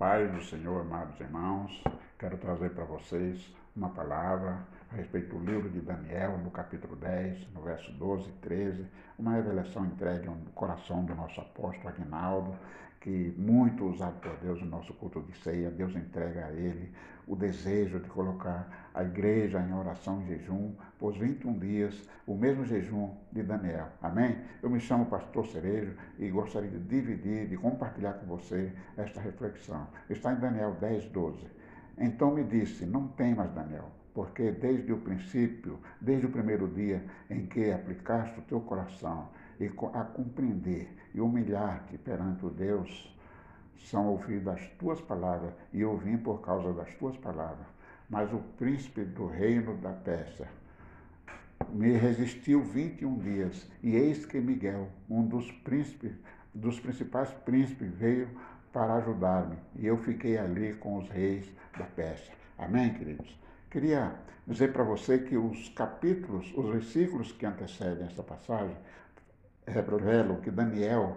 Paz do Senhor, amados irmãos, quero trazer para vocês uma palavra a respeito do livro de Daniel, no capítulo 10, no verso 12 e 13, uma revelação entregue ao coração do nosso apóstolo Aguinaldo, que muito usado por Deus no nosso culto de ceia, Deus entrega a ele o desejo de colocar a igreja em oração e jejum por 21 dias, o mesmo jejum de Daniel. Amém? Eu me chamo Pastor Cerejo e gostaria de dividir, de compartilhar com você esta reflexão. Está em Daniel 10, 12. Então me disse: Não temas, Daniel, porque desde o princípio, desde o primeiro dia em que aplicaste o teu coração e a compreender e humilhar-te perante o Deus, são ouvidas as tuas palavras, e eu vim por causa das tuas palavras. Mas o príncipe do reino da Pérsia me resistiu 21 dias, e eis que Miguel, um dos príncipes, dos principais príncipes, veio para ajudar-me, e eu fiquei ali com os reis da Pérsia. Amém, queridos? Queria dizer para você que os capítulos, os versículos que antecedem essa passagem, revelam que Daniel,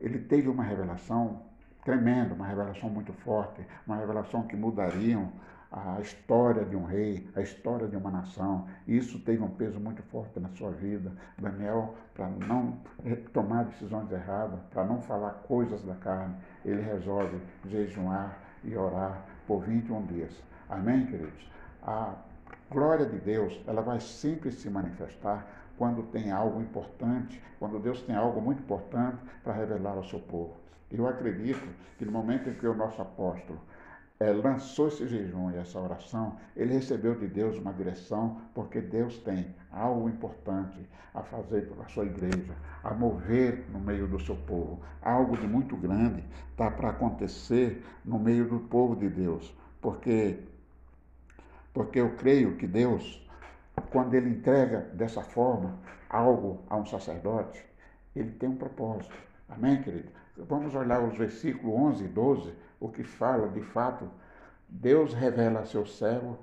ele teve uma revelação tremenda, uma revelação muito forte, uma revelação que mudariam a história de um rei, a história de uma nação. Isso teve um peso muito forte na sua vida. Daniel, para não tomar decisões erradas, para não falar coisas da carne, ele resolve jejuar e orar por 21 dias. Amém, queridos? A glória de Deus, ela vai sempre se manifestar quando tem algo importante, quando Deus tem algo muito importante para revelar ao seu povo. Eu acredito que no momento em que o nosso apóstolo é, lançou esse jejum e essa oração, ele recebeu de Deus uma direção, porque Deus tem algo importante a fazer para a sua igreja, a mover no meio do seu povo. Algo de muito grande está para acontecer no meio do povo de Deus, porque, porque eu creio que Deus quando ele entrega dessa forma algo a um sacerdote, ele tem um propósito. Amém, querido? Vamos olhar os versículos 11 e 12, o que fala de fato, Deus revela a seu servo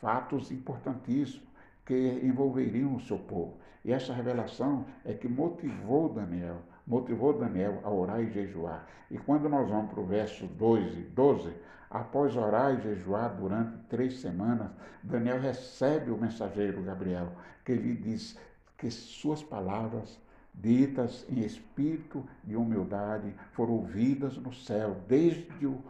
fatos importantíssimos que envolveriam o seu povo. E essa revelação é que motivou Daniel, motivou Daniel a orar e jejuar. E quando nós vamos para o verso 2 e 12, Após orar e jejuar durante três semanas, Daniel recebe o mensageiro Gabriel, que lhe diz que suas palavras, ditas em espírito de humildade, foram ouvidas no céu desde o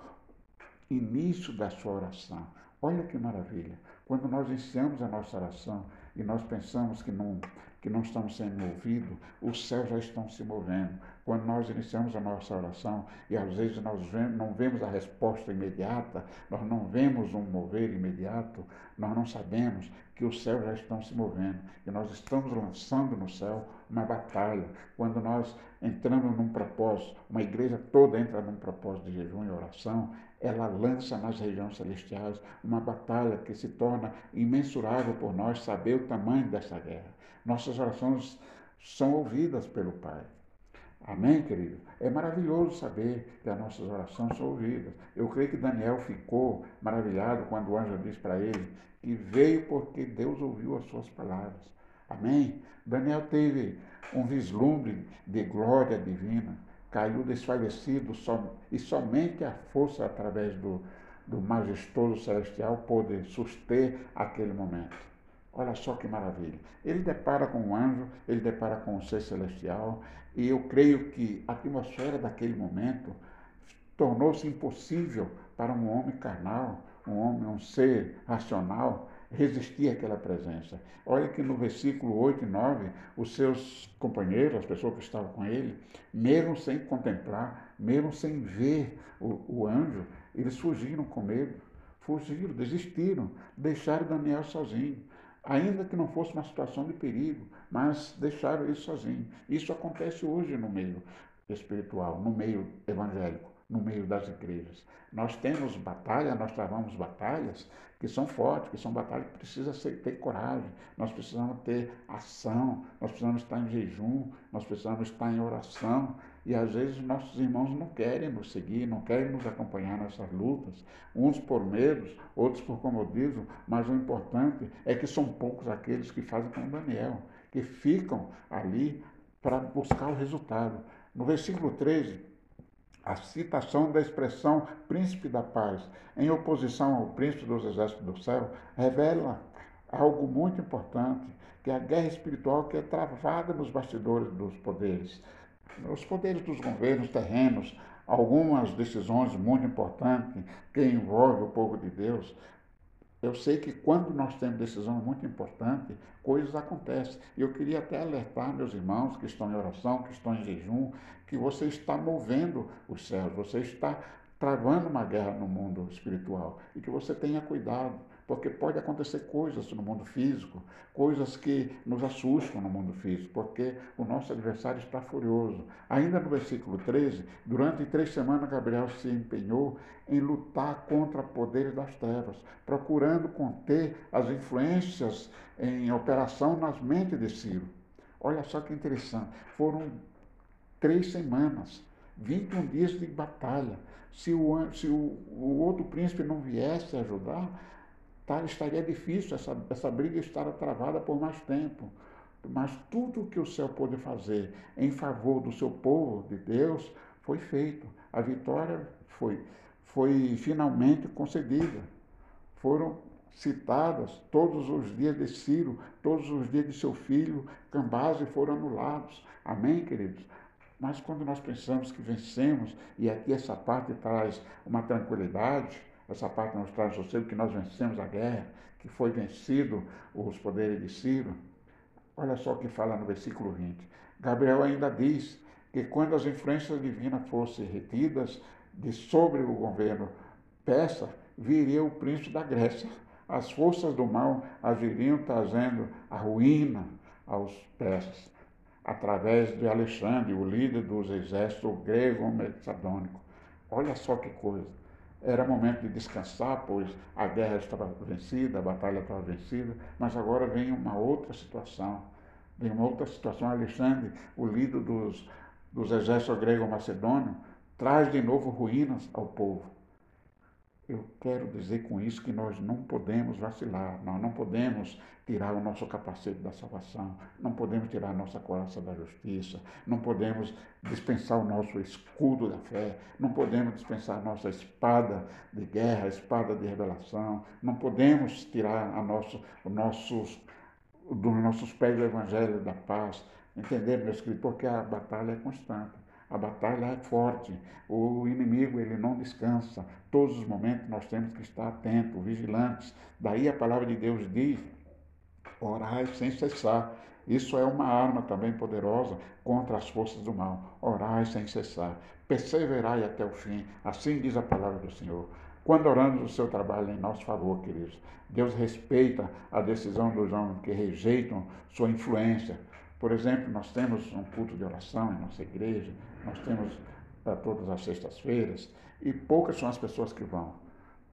início da sua oração. Olha que maravilha! Quando nós iniciamos a nossa oração e nós pensamos que não, que não estamos sendo ouvidos, os céus já estão se movendo. Quando nós iniciamos a nossa oração e às vezes nós vemos, não vemos a resposta imediata, nós não vemos um mover imediato, nós não sabemos que os céus já estão se movendo e nós estamos lançando no céu uma batalha. Quando nós entramos num propósito, uma igreja toda entra num propósito de jejum e oração, ela lança nas regiões celestiais uma batalha que se torna imensurável por nós saber o tamanho dessa guerra. Nossas orações são ouvidas pelo Pai. Amém, querido? É maravilhoso saber que as nossas orações são ouvidas. Eu creio que Daniel ficou maravilhado quando o anjo disse para ele que veio porque Deus ouviu as suas palavras. Amém? Daniel teve um vislumbre de glória divina, caiu desfalecido e somente a força através do, do majestoso celestial pôde suster aquele momento. Olha só que maravilha. Ele depara com um anjo, ele depara com um ser celestial, e eu creio que a atmosfera daquele momento tornou-se impossível para um homem carnal, um homem, um ser racional, resistir àquela presença. Olha que no versículo 8 e 9, os seus companheiros, as pessoas que estavam com ele, mesmo sem contemplar, mesmo sem ver o, o anjo, eles fugiram com medo, fugiram, desistiram, deixaram Daniel sozinho ainda que não fosse uma situação de perigo, mas deixaram ele sozinho. Isso acontece hoje no meio espiritual, no meio evangélico, no meio das igrejas. Nós temos batalhas, nós travamos batalhas que são fortes, que são batalhas que precisam ter coragem, nós precisamos ter ação, nós precisamos estar em jejum, nós precisamos estar em oração, e às vezes nossos irmãos não querem nos seguir, não querem nos acompanhar nessas lutas, uns por medos, outros por comodismo, mas o importante é que são poucos aqueles que fazem como Daniel, que ficam ali para buscar o resultado. No versículo 13, A citação da expressão príncipe da paz, em oposição ao príncipe dos exércitos do céu, revela algo muito importante, que é a guerra espiritual que é travada nos bastidores dos poderes. Os poderes dos governos terrenos, algumas decisões muito importantes que envolvem o povo de Deus, eu sei que quando nós temos decisão muito importante, coisas acontecem. Eu queria até alertar meus irmãos que estão em oração, que estão em jejum, que você está movendo os céus, você está travando uma guerra no mundo espiritual e que você tenha cuidado porque pode acontecer coisas no mundo físico, coisas que nos assustam no mundo físico, porque o nosso adversário está furioso. Ainda no versículo 13, durante três semanas Gabriel se empenhou em lutar contra poderes das trevas, procurando conter as influências em operação nas mentes de Ciro. Olha só que interessante, foram três semanas, 21 dias de batalha. Se o, se o, o outro príncipe não viesse ajudar, tá, estaria difícil essa, essa briga estar travada por mais tempo. Mas tudo o que o céu pôde fazer em favor do seu povo, de Deus, foi feito. A vitória foi, foi finalmente concedida. Foram citadas todos os dias de Ciro, todos os dias de seu filho, Cambase foram anulados. Amém, queridos? Mas quando nós pensamos que vencemos, e aqui essa parte traz uma tranquilidade, essa parte nos traz sossego que nós vencemos a guerra, que foi vencido os poderes de Ciro. Olha só o que fala no versículo 20. Gabriel ainda diz que quando as influências divinas fossem retidas de sobre o governo persa, viria o príncipe da Grécia. As forças do mal as viriam trazendo a ruína aos persas, através de Alexandre, o líder dos exércitos grego-macedônico. Olha só que coisa. Era momento de descansar, pois a guerra estava vencida, a batalha estava vencida, mas agora vem uma outra situação. Vem uma outra situação. Alexandre, o líder dos, dos exércitos grego-macedônios, traz de novo ruínas ao povo. Eu quero dizer com isso que nós não podemos vacilar, nós não podemos tirar o nosso capacete da salvação, não podemos tirar a nossa coraça da justiça, não podemos dispensar o nosso escudo da fé, não podemos dispensar a nossa espada de guerra, a espada de revelação, não podemos tirar a nosso, o nossos, dos nossos pés do evangelho da paz. Entender, meus queridos, porque a batalha é constante. A batalha é forte, o inimigo ele não descansa. Todos os momentos nós temos que estar atentos, vigilantes. Daí a palavra de Deus diz: orai sem cessar. Isso é uma arma também poderosa contra as forças do mal. Orai sem cessar. Perseverai até o fim. Assim diz a palavra do Senhor. Quando oramos o seu trabalho em nosso favor, queridos, Deus respeita a decisão dos homens que rejeitam sua influência, por exemplo, nós temos um culto de oração em nossa igreja, nós temos uh, todas as sextas-feiras, e poucas são as pessoas que vão,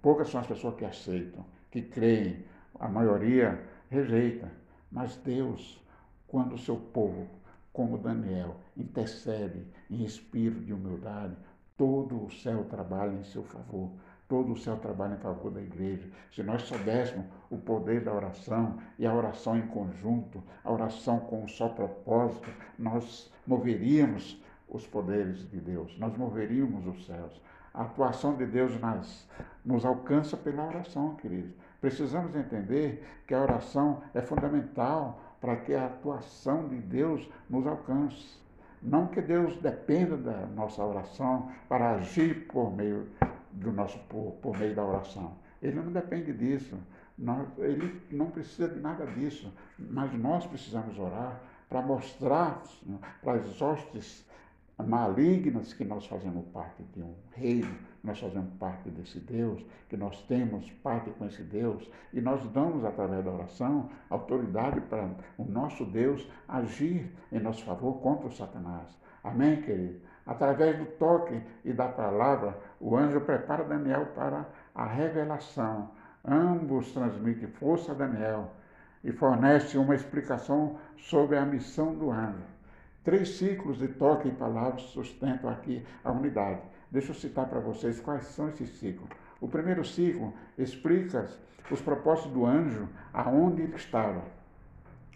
poucas são as pessoas que aceitam, que creem, a maioria rejeita. Mas Deus, quando o seu povo, como Daniel, intercede em espírito de humildade, todo o céu trabalha em seu favor todo o céu trabalha em favor da igreja. Se nós soubéssemos o poder da oração e a oração em conjunto, a oração com um só propósito, nós moveríamos os poderes de Deus, nós moveríamos os céus. A atuação de Deus nas, nos alcança pela oração, queridos. Precisamos entender que a oração é fundamental para que a atuação de Deus nos alcance. Não que Deus dependa da nossa oração para agir por meio do nosso por, por meio da oração. Ele não depende disso. Nós, ele não precisa de nada disso. Mas nós precisamos orar para mostrar para as hostes malignas que nós fazemos parte de um reino, nós fazemos parte desse Deus, que nós temos parte com esse Deus, e nós damos, através da oração, autoridade para o nosso Deus agir em nosso favor contra o Satanás. Amém, querido? Através do toque e da palavra, o anjo prepara Daniel para a revelação. Ambos transmitem força a Daniel e fornece uma explicação sobre a missão do anjo. Três ciclos de toque e palavras sustentam aqui a unidade. Deixa eu citar para vocês quais são esses ciclos. O primeiro ciclo explica os propósitos do anjo, aonde ele estava.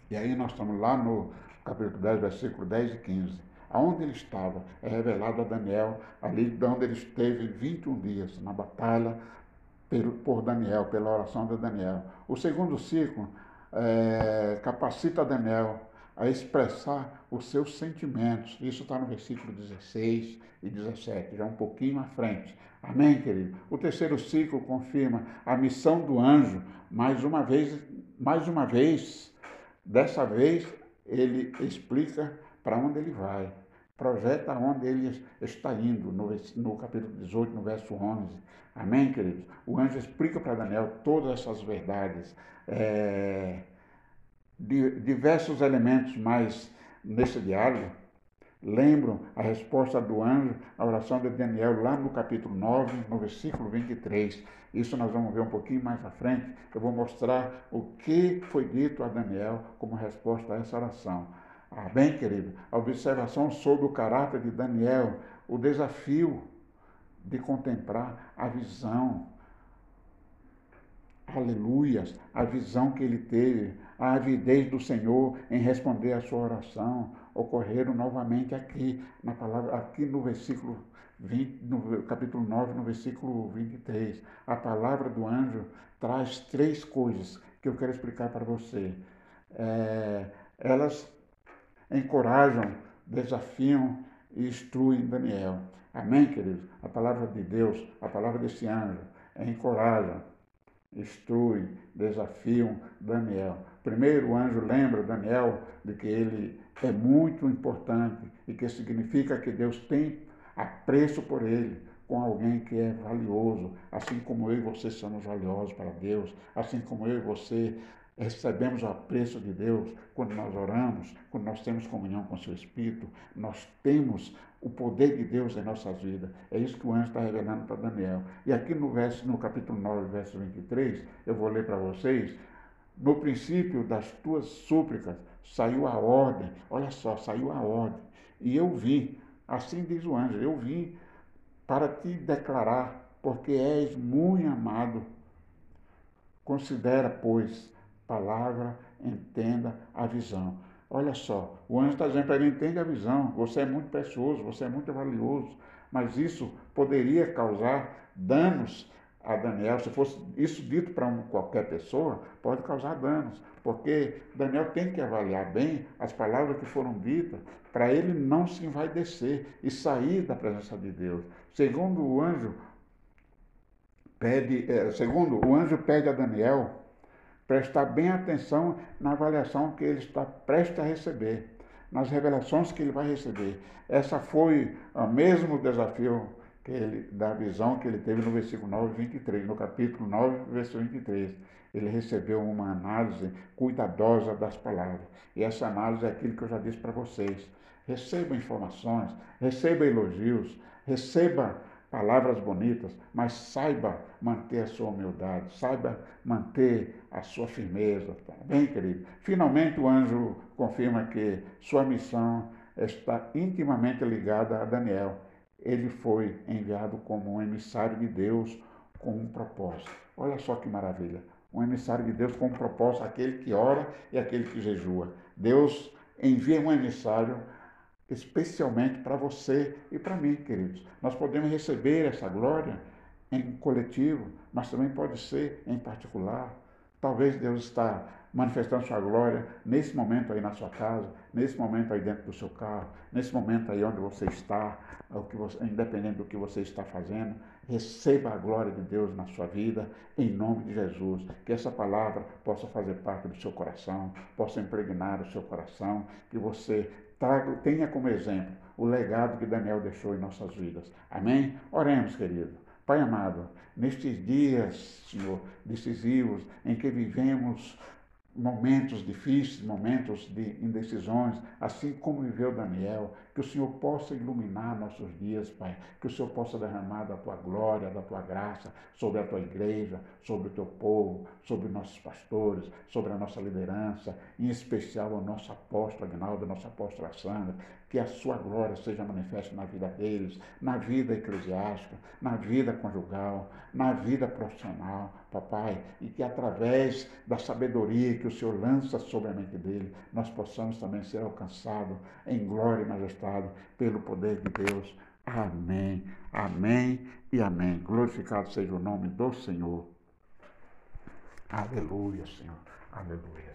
E aí nós estamos lá no capítulo 10, versículo 10 e 15. Aonde ele estava, é revelado a Daniel, ali onde ele esteve 21 dias, na batalha por Daniel, pela oração de Daniel. O segundo ciclo é, capacita Daniel a expressar os seus sentimentos. Isso está no versículo 16 e 17, já um pouquinho à frente. Amém, querido? O terceiro ciclo confirma a missão do anjo, mais uma vez, mais uma vez, dessa vez ele explica para onde ele vai, projeta onde ele está indo, no, no capítulo 18, no verso 11. Amém, queridos? O anjo explica para Daniel todas essas verdades. É, diversos elementos mais nesse diálogo lembram a resposta do anjo à oração de Daniel lá no capítulo 9, no versículo 23. Isso nós vamos ver um pouquinho mais à frente. Eu vou mostrar o que foi dito a Daniel como resposta a essa oração. Ah, bem, querido, a observação sobre o caráter de Daniel, o desafio de contemplar a visão, aleluias, a visão que ele teve, a avidez do Senhor em responder a sua oração, ocorreram novamente aqui, na palavra, aqui no versículo 20, no capítulo 9, no versículo 23. A palavra do anjo traz três coisas que eu quero explicar para você. É, elas encorajam, desafiam e instruem Daniel. Amém, queridos? A palavra de Deus, a palavra desse anjo, encoraja, instrui, desafiam Daniel. Primeiro, o anjo lembra Daniel de que ele é muito importante e que significa que Deus tem apreço por ele, com alguém que é valioso, assim como eu e você somos valiosos para Deus, assim como eu e você recebemos o apreço de Deus quando nós oramos, quando nós temos comunhão com o seu Espírito, nós temos o poder de Deus em nossas vidas. É isso que o anjo está revelando para Daniel. E aqui no, verso, no capítulo 9, verso 23, eu vou ler para vocês. No princípio das tuas súplicas saiu a ordem, olha só, saiu a ordem. E eu vim, assim diz o anjo, eu vim para te declarar, porque és muito amado. Considera, pois, palavra, entenda a visão. Olha só, o anjo está dizendo para ele: entende a visão, você é muito precioso, você é muito valioso, mas isso poderia causar danos a Daniel. Se fosse isso dito para um, qualquer pessoa, pode causar danos, porque Daniel tem que avaliar bem as palavras que foram ditas para ele não se envaidecer e sair da presença de Deus. Segundo o anjo, pede, é, segundo o anjo pede a Daniel prestar bem atenção na avaliação que ele está prestes a receber, nas revelações que ele vai receber. Essa foi o mesmo desafio que ele, da visão que ele teve no versículo 9, 23, no capítulo 9, versículo 23. Ele recebeu uma análise cuidadosa das palavras. E essa análise é aquilo que eu já disse para vocês. Receba informações, receba elogios, receba palavras bonitas, mas saiba manter a sua humildade, saiba manter a sua firmeza. Tá bem, querido? Finalmente, o anjo confirma que sua missão está intimamente ligada a Daniel. Ele foi enviado como um emissário de Deus com um propósito. Olha só que maravilha! Um emissário de Deus com um propósito, aquele que ora e aquele que jejua. Deus envia um emissário especialmente para você e para mim, queridos. Nós podemos receber essa glória em coletivo, mas também pode ser em particular. Talvez Deus está manifestando sua glória nesse momento aí na sua casa, nesse momento aí dentro do seu carro, nesse momento aí onde você está, o que você, independente do que você está fazendo, receba a glória de Deus na sua vida, em nome de Jesus. Que essa palavra possa fazer parte do seu coração, possa impregnar o seu coração, que você traga, tenha como exemplo o legado que Daniel deixou em nossas vidas. Amém? Oremos, querido. Pai amado, nestes dias, Senhor, decisivos, em que vivemos momentos difíceis, momentos de indecisões, assim como viveu Daniel, que o Senhor possa iluminar nossos dias, Pai, que o Senhor possa derramar da tua glória, da tua graça sobre a tua igreja, sobre o teu povo, sobre nossos pastores, sobre a nossa liderança, em especial o nosso apóstolo Agnaldo, a nossa apóstola Sandra, que a sua glória seja manifesta na vida deles, na vida eclesiástica, na vida conjugal, na vida profissional, papai, e que através da sabedoria que o Senhor lança sobre a mente dele, nós possamos também ser alcançados em glória e majestade pelo poder de Deus. Amém, amém e amém. Glorificado seja o nome do Senhor. Aleluia, Senhor. Aleluia.